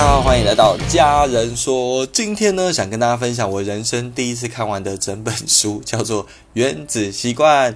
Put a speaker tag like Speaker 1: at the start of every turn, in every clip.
Speaker 1: 大家好，欢迎来到家人说。今天呢，想跟大家分享我人生第一次看完的整本书，叫做《原子习惯》。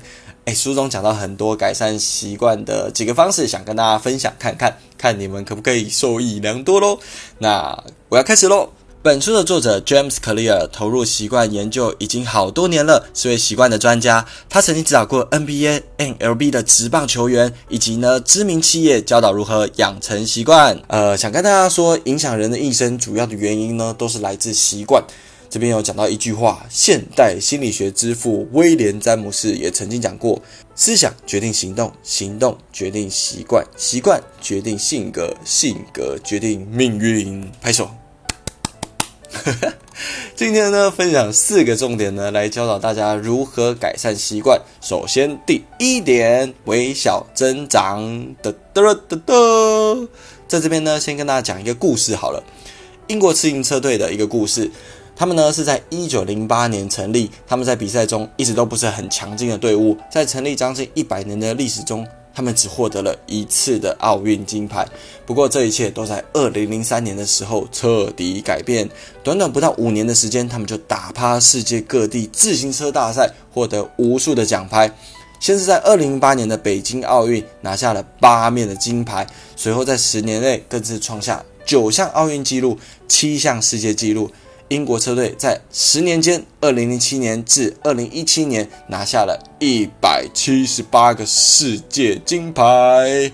Speaker 1: 哎，书中讲到很多改善习惯的几个方式，想跟大家分享看看，看你们可不可以受益良多喽。那我要开始喽。本书的作者 James Clear 投入习惯研究已经好多年了，是位习惯的专家。他曾经指导过 NBA、NLB 的职棒球员，以及呢知名企业，教导如何养成习惯。呃，想跟大家说，影响人的一生主要的原因呢，都是来自习惯。这边有讲到一句话，现代心理学之父威廉詹姆斯也曾经讲过：思想决定行动，行动决定习惯，习惯决定性格，性格决定命运。拍手。今天呢，分享四个重点呢，来教导大家如何改善习惯。首先，第一点，微小增长。的的的的，在这边呢，先跟大家讲一个故事好了。英国自行车队的一个故事，他们呢是在一九零八年成立，他们在比赛中一直都不是很强劲的队伍，在成立将近一百年的历史中。他们只获得了一次的奥运金牌，不过这一切都在二零零三年的时候彻底改变。短短不到五年的时间，他们就打趴世界各地自行车大赛，获得无数的奖牌。先是在二零零八年的北京奥运拿下了八面的金牌，随后在十年内更是创下九项奥运纪录、七项世界纪录。英国车队在十年间，二零零七年至二零一七年拿下了一百七十八个世界金牌。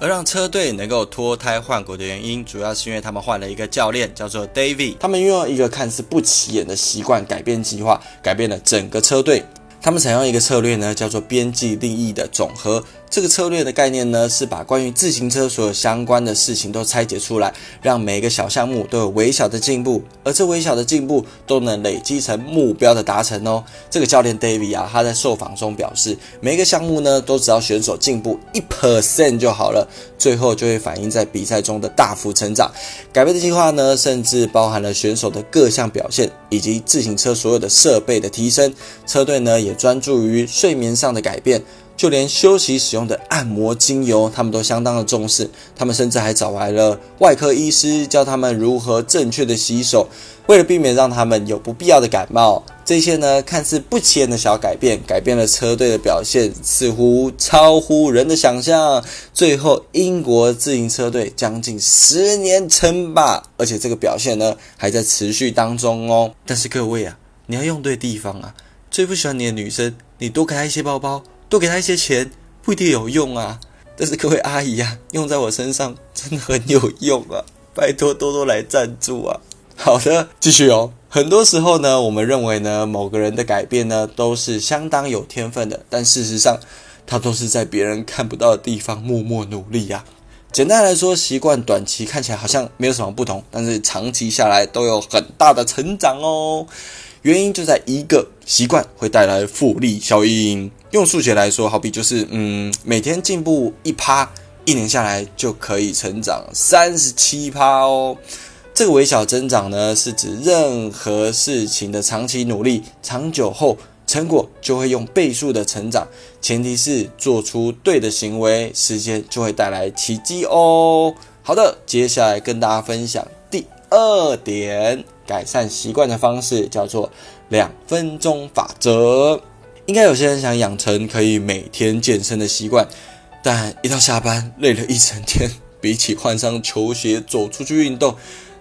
Speaker 1: 而让车队能够脱胎换骨的原因，主要是因为他们换了一个教练，叫做 David。他们运用一个看似不起眼的习惯改变计划，改变了整个车队。他们采用一个策略呢，叫做边际利益的总和。这个策略的概念呢，是把关于自行车所有相关的事情都拆解出来，让每一个小项目都有微小的进步，而这微小的进步都能累积成目标的达成哦。这个教练 David 啊，他在受访中表示，每一个项目呢，都只要选手进步一 percent 就好了，最后就会反映在比赛中的大幅成长。改变的计划呢，甚至包含了选手的各项表现，以及自行车所有的设备的提升。车队呢，也专注于睡眠上的改变。就连休息使用的按摩精油，他们都相当的重视。他们甚至还找来了外科医师，教他们如何正确的洗手，为了避免让他们有不必要的感冒。这些呢，看似不起眼的小改变，改变了车队的表现，似乎超乎人的想象。最后，英国自行车队将近十年称霸，而且这个表现呢，还在持续当中哦。但是各位啊，你要用对地方啊。最不喜欢你的女生，你多给她一些包包。多给他一些钱不一定有用啊，但是各位阿姨啊，用在我身上真的很有用啊！拜托多多来赞助啊！好的，继续哦。很多时候呢，我们认为呢，某个人的改变呢，都是相当有天分的，但事实上，他都是在别人看不到的地方默默努力呀。简单来说，习惯短期看起来好像没有什么不同，但是长期下来都有很大的成长哦。原因就在一个习惯会带来复利效应。用数学来说，好比就是，嗯，每天进步一趴，一年下来就可以成长三十七趴哦。这个微小增长呢，是指任何事情的长期努力，长久后成果就会用倍数的成长。前提是做出对的行为，时间就会带来奇迹哦。好的，接下来跟大家分享第二点。改善习惯的方式叫做两分钟法则。应该有些人想养成可以每天健身的习惯，但一到下班累了一整天，比起换上球鞋走出去运动，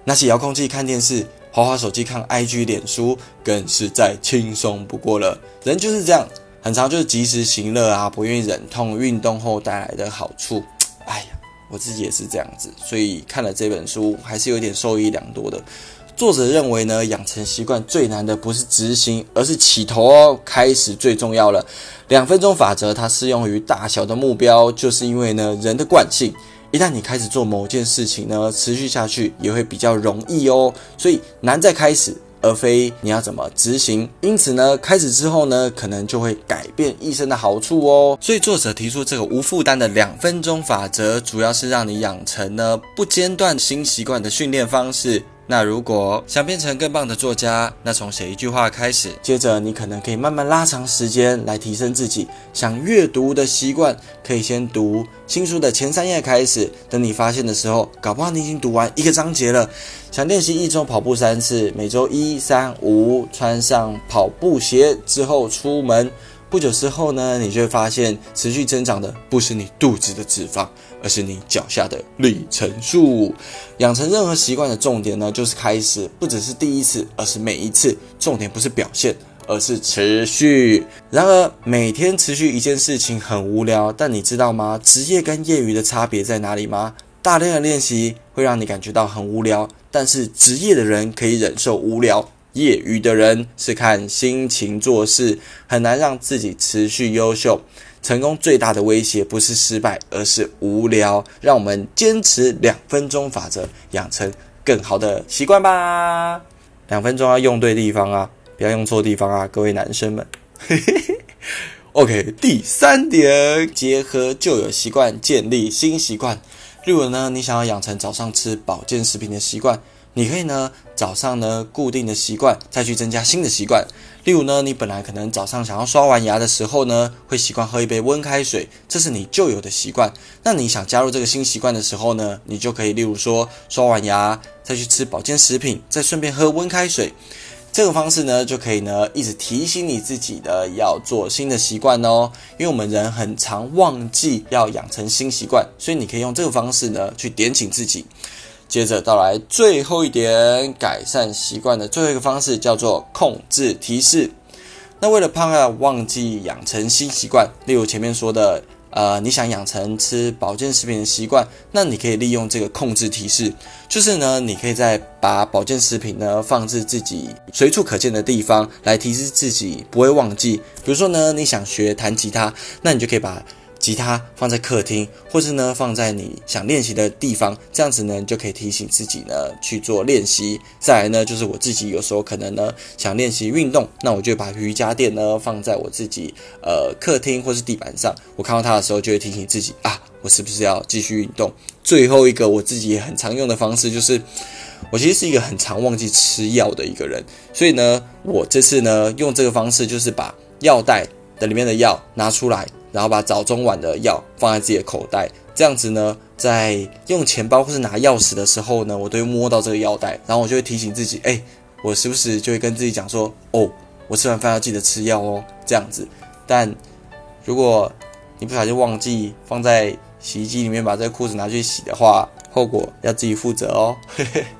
Speaker 1: 拿起遥控器看电视、滑滑手机看 IG、脸书，更是再轻松不过了。人就是这样，很常就是及时行乐啊，不愿意忍痛运动后带来的好处。哎呀，我自己也是这样子，所以看了这本书还是有点受益良多的。作者认为呢，养成习惯最难的不是执行，而是起头哦。开始最重要了。两分钟法则它适用于大小的目标，就是因为呢，人的惯性，一旦你开始做某件事情呢，持续下去也会比较容易哦。所以难在开始，而非你要怎么执行。因此呢，开始之后呢，可能就会改变一生的好处哦。所以作者提出这个无负担的两分钟法则，主要是让你养成呢不间断新习惯的训练方式。那如果想变成更棒的作家，那从写一句话开始，接着你可能可以慢慢拉长时间来提升自己。想阅读的习惯，可以先读新书的前三页开始，等你发现的时候，搞不好你已经读完一个章节了。想练习一周跑步三次，每周一、三、五穿上跑步鞋之后出门。不久之后呢，你就会发现持续增长的不是你肚子的脂肪，而是你脚下的里程数。养成任何习惯的重点呢，就是开始，不只是第一次，而是每一次。重点不是表现，而是持续。然而，每天持续一件事情很无聊，但你知道吗？职业跟业余的差别在哪里吗？大量的练习会让你感觉到很无聊，但是职业的人可以忍受无聊。业余的人是看心情做事，很难让自己持续优秀。成功最大的威胁不是失败，而是无聊。让我们坚持两分钟法则，养成更好的习惯吧。两分钟要用对地方啊，不要用错地方啊，各位男生们。OK，第三点，结合旧有习惯，建立新习惯。例如呢，你想要养成早上吃保健食品的习惯。你可以呢，早上呢固定的习惯，再去增加新的习惯。例如呢，你本来可能早上想要刷完牙的时候呢，会习惯喝一杯温开水，这是你旧有的习惯。那你想加入这个新习惯的时候呢，你就可以例如说，刷完牙再去吃保健食品，再顺便喝温开水。这个方式呢，就可以呢一直提醒你自己的要做新的习惯哦。因为我们人很常忘记要养成新习惯，所以你可以用这个方式呢去点醒自己。接着到来最后一点，改善习惯的最后一个方式叫做控制提示。那为了怕忘记养成新习惯，例如前面说的，呃，你想养成吃保健食品的习惯，那你可以利用这个控制提示，就是呢，你可以在把保健食品呢放置自己随处可见的地方，来提示自己不会忘记。比如说呢，你想学弹吉他，那你就可以把。吉他放在客厅，或是呢放在你想练习的地方，这样子呢就可以提醒自己呢去做练习。再来呢，就是我自己有时候可能呢想练习运动，那我就把瑜伽垫呢放在我自己呃客厅或是地板上。我看到它的时候，就会提醒自己啊，我是不是要继续运动？最后一个我自己也很常用的方式，就是我其实是一个很常忘记吃药的一个人，所以呢，我这次呢用这个方式，就是把药袋的里面的药拿出来。然后把早中晚的药放在自己的口袋，这样子呢，在用钱包或是拿钥匙的时候呢，我都会摸到这个药袋，然后我就会提醒自己，哎，我时不时就会跟自己讲说，哦，我吃完饭要记得吃药哦，这样子。但如果你不小心忘记放在洗衣机里面，把这个裤子拿去洗的话，后果要自己负责哦。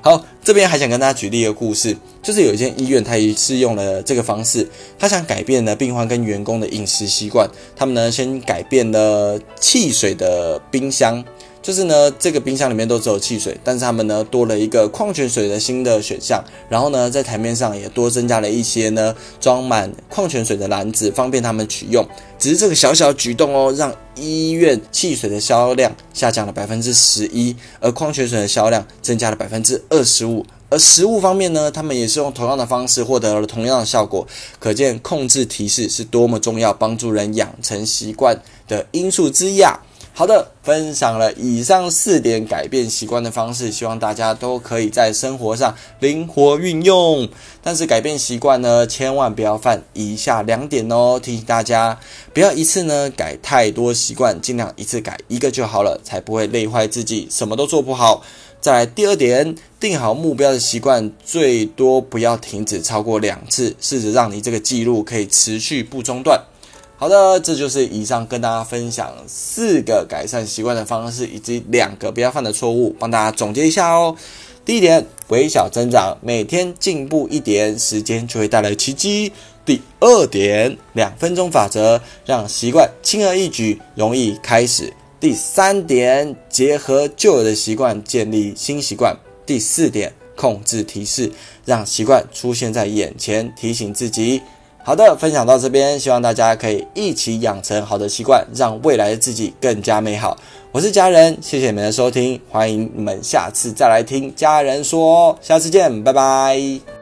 Speaker 1: 好，这边还想跟大家举例一个故事，就是有一间医院，他也是用了这个方式，他想改变呢病患跟员工的饮食习惯，他们呢先改变了汽水的冰箱。就是呢，这个冰箱里面都只有汽水，但是他们呢多了一个矿泉水的新的选项，然后呢在台面上也多增加了一些呢装满矿泉水的篮子，方便他们取用。只是这个小小举动哦，让医院汽水的销量下降了百分之十一，而矿泉水的销量增加了百分之二十五。而食物方面呢，他们也是用同样的方式获得了同样的效果。可见控制提示是多么重要，帮助人养成习惯的因素之一啊！好的，分享了以上四点改变习惯的方式，希望大家都可以在生活上灵活运用。但是改变习惯呢，千万不要犯以下两点哦，提醒大家不要一次呢改太多习惯，尽量一次改一个就好了，才不会累坏自己，什么都做不好。再来第二点，定好目标的习惯最多不要停止超过两次，试着让你这个记录可以持续不中断。好的，这就是以上跟大家分享四个改善习惯的方式，以及两个不要犯的错误，帮大家总结一下哦。第一点，微小增长，每天进步一点，时间就会带来奇迹。第二点，两分钟法则，让习惯轻而易举，容易开始。第三点，结合旧有的习惯，建立新习惯。第四点，控制提示，让习惯出现在眼前，提醒自己。好的，分享到这边，希望大家可以一起养成好的习惯，让未来的自己更加美好。我是家人，谢谢你们的收听，欢迎你们下次再来听家人说，下次见，拜拜。